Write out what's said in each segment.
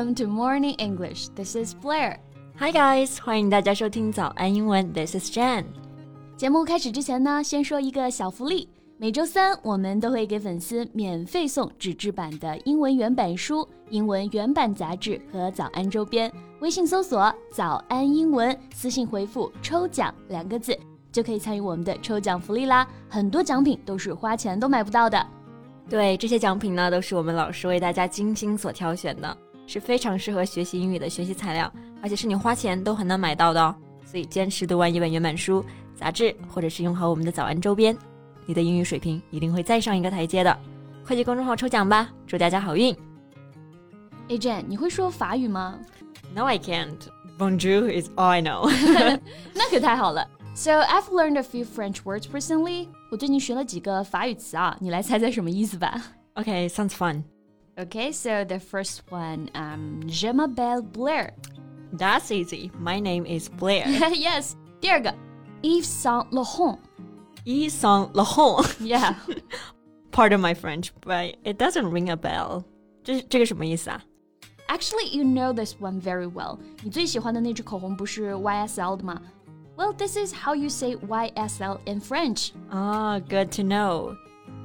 Welcome to Morning English. This is Blair. Hi guys，欢迎大家收听早安英文。This is Jan。节目开始之前呢，先说一个小福利。每周三我们都会给粉丝免费送纸质版的英文原版书、英文原版杂志和早安周边。微信搜索“早安英文”，私信回复“抽奖”两个字，就可以参与我们的抽奖福利啦。很多奖品都是花钱都买不到的。对，这些奖品呢，都是我们老师为大家精心所挑选的，是非常适合学习英语的学习材料，而且是你花钱都很难买到的哦。所以坚持读完一本原版书、杂志，或者是用好我们的早安周边，你的英语水平一定会再上一个台阶的。快去公众号抽奖吧，祝大家好运！A Jan，你会说法语吗？No, I can't. Bonjour is all I know. 那可太好了。So I've learned a few French words recently. 我最近学了几个法语词啊，你来猜猜什么意思吧？Okay, sounds fun. Okay, so the first one, um, je m'appelle Blair. That's easy. My name is Blair. yes. 第二个，Yves Saint Laurent. Yves Saint Laurent. Yeah. Pardon my French, but it doesn't ring a bell. 这这个什么意思啊？Actually, you know this one very well. 你最喜欢的那支口红不是 YSL 的吗？well, this is how you say YSL in French. Ah, good to know.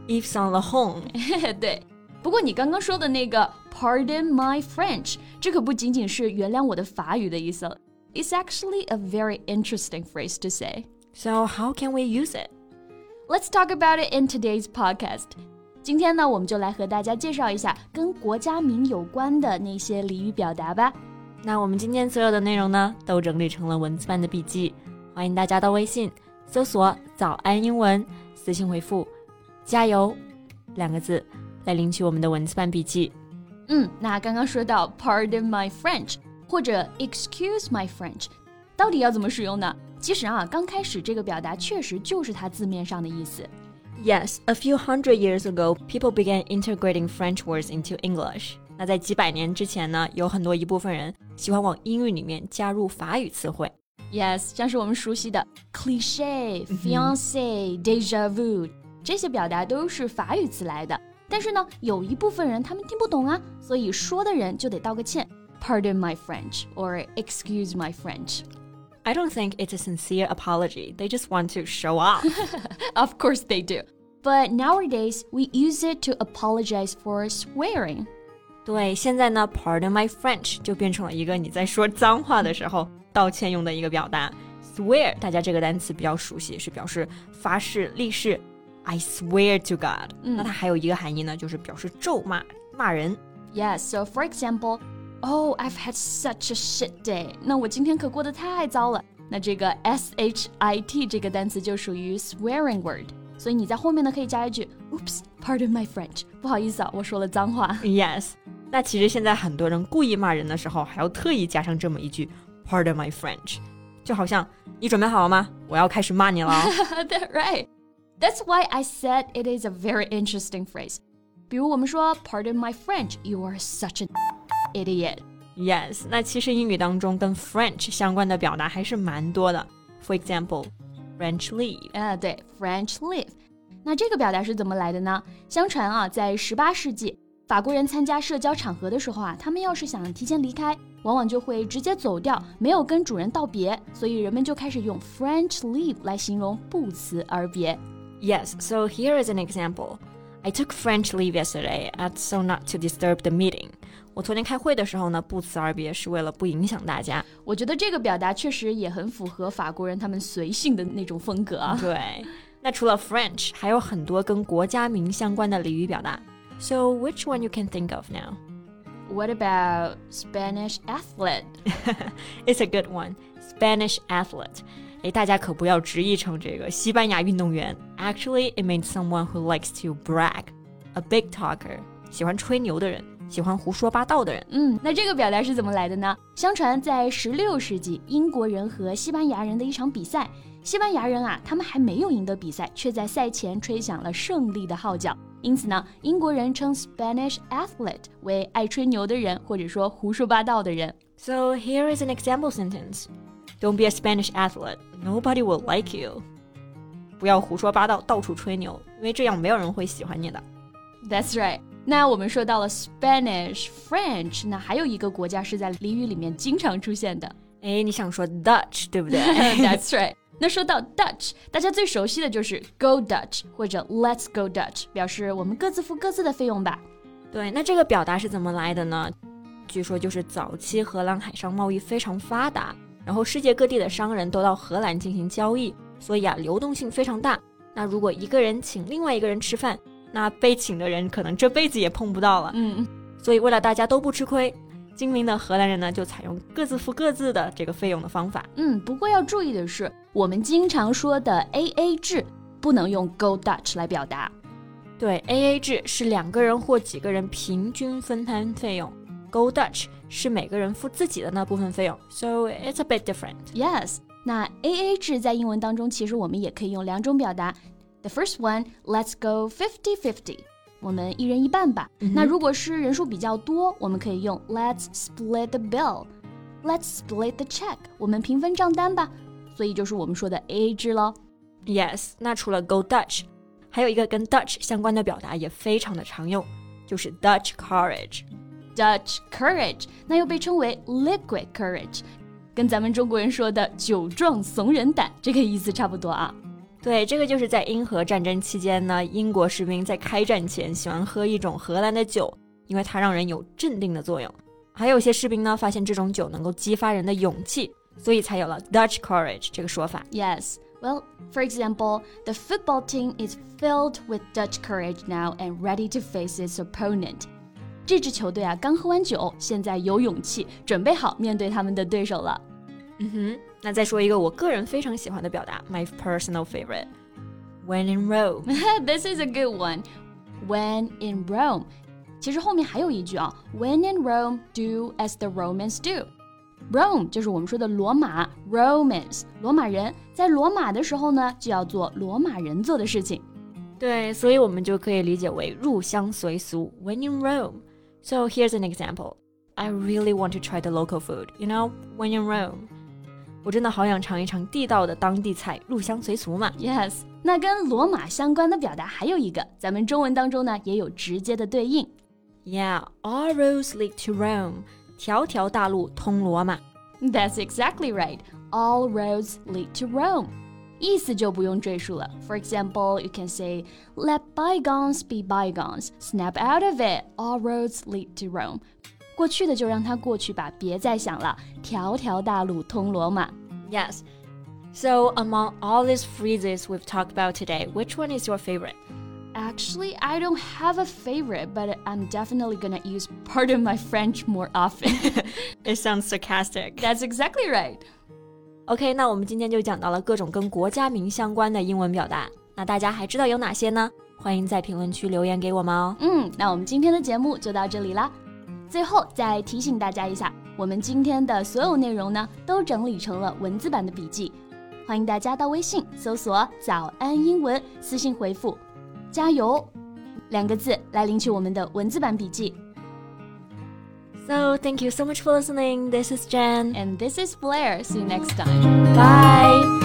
Yves Saint Laurent. 对， 不过你刚刚说的那个 "Pardon my French"，这可不仅仅是原谅我的法语的意思。It's actually a very interesting phrase to say. So how can we use it? Let's talk about it in today's podcast. 今天呢，我们就来和大家介绍一下跟国家名有关的那些俚语表达吧。那我们今天所有的内容呢，都整理成了文字版的笔记。欢迎大家到微信搜索“早安英文”，私信回复“加油”两个字 来领取我们的文字版笔记。嗯，那刚刚说到 “Pardon my French” 或者 “Excuse my French”，到底要怎么使用呢？其实啊，刚开始这个表达确实就是它字面上的意思。Yes, a few hundred years ago, people began integrating French words into English. 那在几百年之前呢，有很多一部分人喜欢往英语里面加入法语词汇。Yes，像是我们熟悉的 cliché、fiancé、"deja vu 这些表达都是法语词来的。但是呢，有一部分人他们听不懂啊，所以说的人就得道个歉，Pardon my French or excuse my French。I don't think it's a sincere apology. They just want to show off. of course they do. But nowadays, we use it to apologize for swearing. 对，现在呢，Pardon my French 就变成了一个你在说脏话的时候道歉用的一个表达，swear，大家这个单词比较熟悉，是表示发誓、立誓。 I swear to God，、嗯、那它还有一个含义呢，就是表示咒骂、骂人。Yes, so for example, Oh, I've had such a shit day。那我今天可过得太糟了。那这个 s h i t 这个单词就属于 swearing word，所以你在后面呢可以加一句 Oops, pardon my French，不好意思啊，我说了脏话。Yes，那其实现在很多人故意骂人的时候，还要特意加上这么一句 Pardon my French，就好像你准备好了吗？我要开始骂你了。right. That's why I said it is a very interesting phrase. 比如我们说 Pardon my French, you are such an idiot. Yes，那其实英语当中跟 French 相关的表达还是蛮多的。For example, French leave. 啊，对，French leave。那这个表达是怎么来的呢？相传啊，在十八世纪，法国人参加社交场合的时候啊，他们要是想提前离开，往往就会直接走掉，没有跟主人道别，所以人们就开始用 French leave 来形容不辞而别。 Yes, so here is an example. I took French leave yesterday, so not to disturb the meeting. 我昨天开会的时候呢，不辞而别是为了不影响大家。我觉得这个表达确实也很符合法国人他们随性的那种风格啊。对，那除了 French，还有很多跟国家名相关的俚语表达。So which one you can think of now? What about Spanish athlete? it's a good one. Spanish athlete. 哎，大家可不要直译成这个西班牙运动员。 Actually, it means someone who likes to brag, a big talker，喜欢吹牛的人，喜欢胡说八道的人。嗯，那这个表达是怎么来的呢？相传在十六世纪，英国人和西班牙人的一场比赛，西班牙人啊，他们还没有赢得比赛，却在赛前吹响了胜利的号角。因此呢，英国人称 Spanish athlete 为爱吹牛的人，或者说胡说八道的人。So here is an example sentence: Don't be a Spanish athlete. Nobody will like you. 不要胡说八道，到处吹牛，因为这样没有人会喜欢你的。That's right. 那我们说到了 Spanish、French，那还有一个国家是在俚语里面经常出现的。哎，你想说 Dutch 对不对？That's right。那说到 Dutch，大家最熟悉的就是 Go Dutch 或者 Let's Go Dutch，表示我们各自付各自的费用吧。对，那这个表达是怎么来的呢？据说就是早期荷兰海上贸易非常发达，然后世界各地的商人都到荷兰进行交易，所以啊流动性非常大。那如果一个人请另外一个人吃饭，那被请的人可能这辈子也碰不到了。嗯，所以为了大家都不吃亏，精明的荷兰人呢就采用各自付各自的这个费用的方法。嗯，不过要注意的是，我们经常说的 A A 制不能用 Go Dutch 来表达。对，A A 制是两个人或几个人平均分摊费用，Go Dutch 是每个人付自己的那部分费用。So it's a bit different. Yes. 那 A A 制在英文当中，其实我们也可以用两种表达。The first one, let's go fifty-fifty，我们一人一半吧。嗯、那如果是人数比较多，我们可以用 Let's split the bill，Let's split the check，我们平分账单吧。所以就是我们说的 A A 制喽。Yes，那除了 Go Dutch，还有一个跟 Dutch 相关的表达也非常的常用，就是 Dutch courage。 Dutch courage，那又被称为 liquid courage， 跟咱们中国人说的酒壮怂人胆这个意思差不多啊。对，这个就是在英荷战争期间呢，英国士兵在开战前喜欢喝一种荷兰的酒，因为它让人有镇定的作用。还有些士兵呢，发现这种酒能够激发人的勇气，所以才有了 Dutch courage 这个说法。Yes. Well, for example, the football team is filled with Dutch courage now and ready to face its opponent. 这支球队啊，刚喝完酒，现在有勇气，准备好面对他们的对手了。嗯哼，那再说一个我个人非常喜欢的表达，my personal favorite。When in Rome， This is a good one. When in Rome，其实后面还有一句啊，When in Rome, do as the Romans do. Rome 就是我们说的罗马，Romans 罗马人，在罗马的时候呢，就要做罗马人做的事情。对，所以我们就可以理解为入乡随俗。When in Rome。So here's an example. I really want to try the local food. You know, when in Rome. 我真的好想尝一尝地道的当地菜，入乡随俗嘛。 Yes，那跟罗马相关的表达还有一个，咱们中文当中呢也有直接的对应。 Yeah, all roads lead to Rome. 条条大路通罗马。 That's exactly right. All roads lead to Rome. 意思就不用赘述了。For example, you can say, "Let bygones be bygones. Snap out of it. All roads lead to Rome." 过去的就让它过去吧，别再想了。条条大路通罗马。Yes. So among all these phrases we've talked about today, which one is your favorite? Actually, I don't have a favorite, but I'm definitely gonna use pardon my French more often. it sounds sarcastic. That's exactly right. OK，那我们今天就讲到了各种跟国家名相关的英文表达。那大家还知道有哪些呢？欢迎在评论区留言给我们哦。嗯，那我们今天的节目就到这里啦。最后再提醒大家一下，我们今天的所有内容呢，都整理成了文字版的笔记，欢迎大家到微信搜索“早安英文”，私信回复“加油”两个字来领取我们的文字版笔记。So thank you so much for listening. This is Jen. And this is Blair. See you next time. Bye.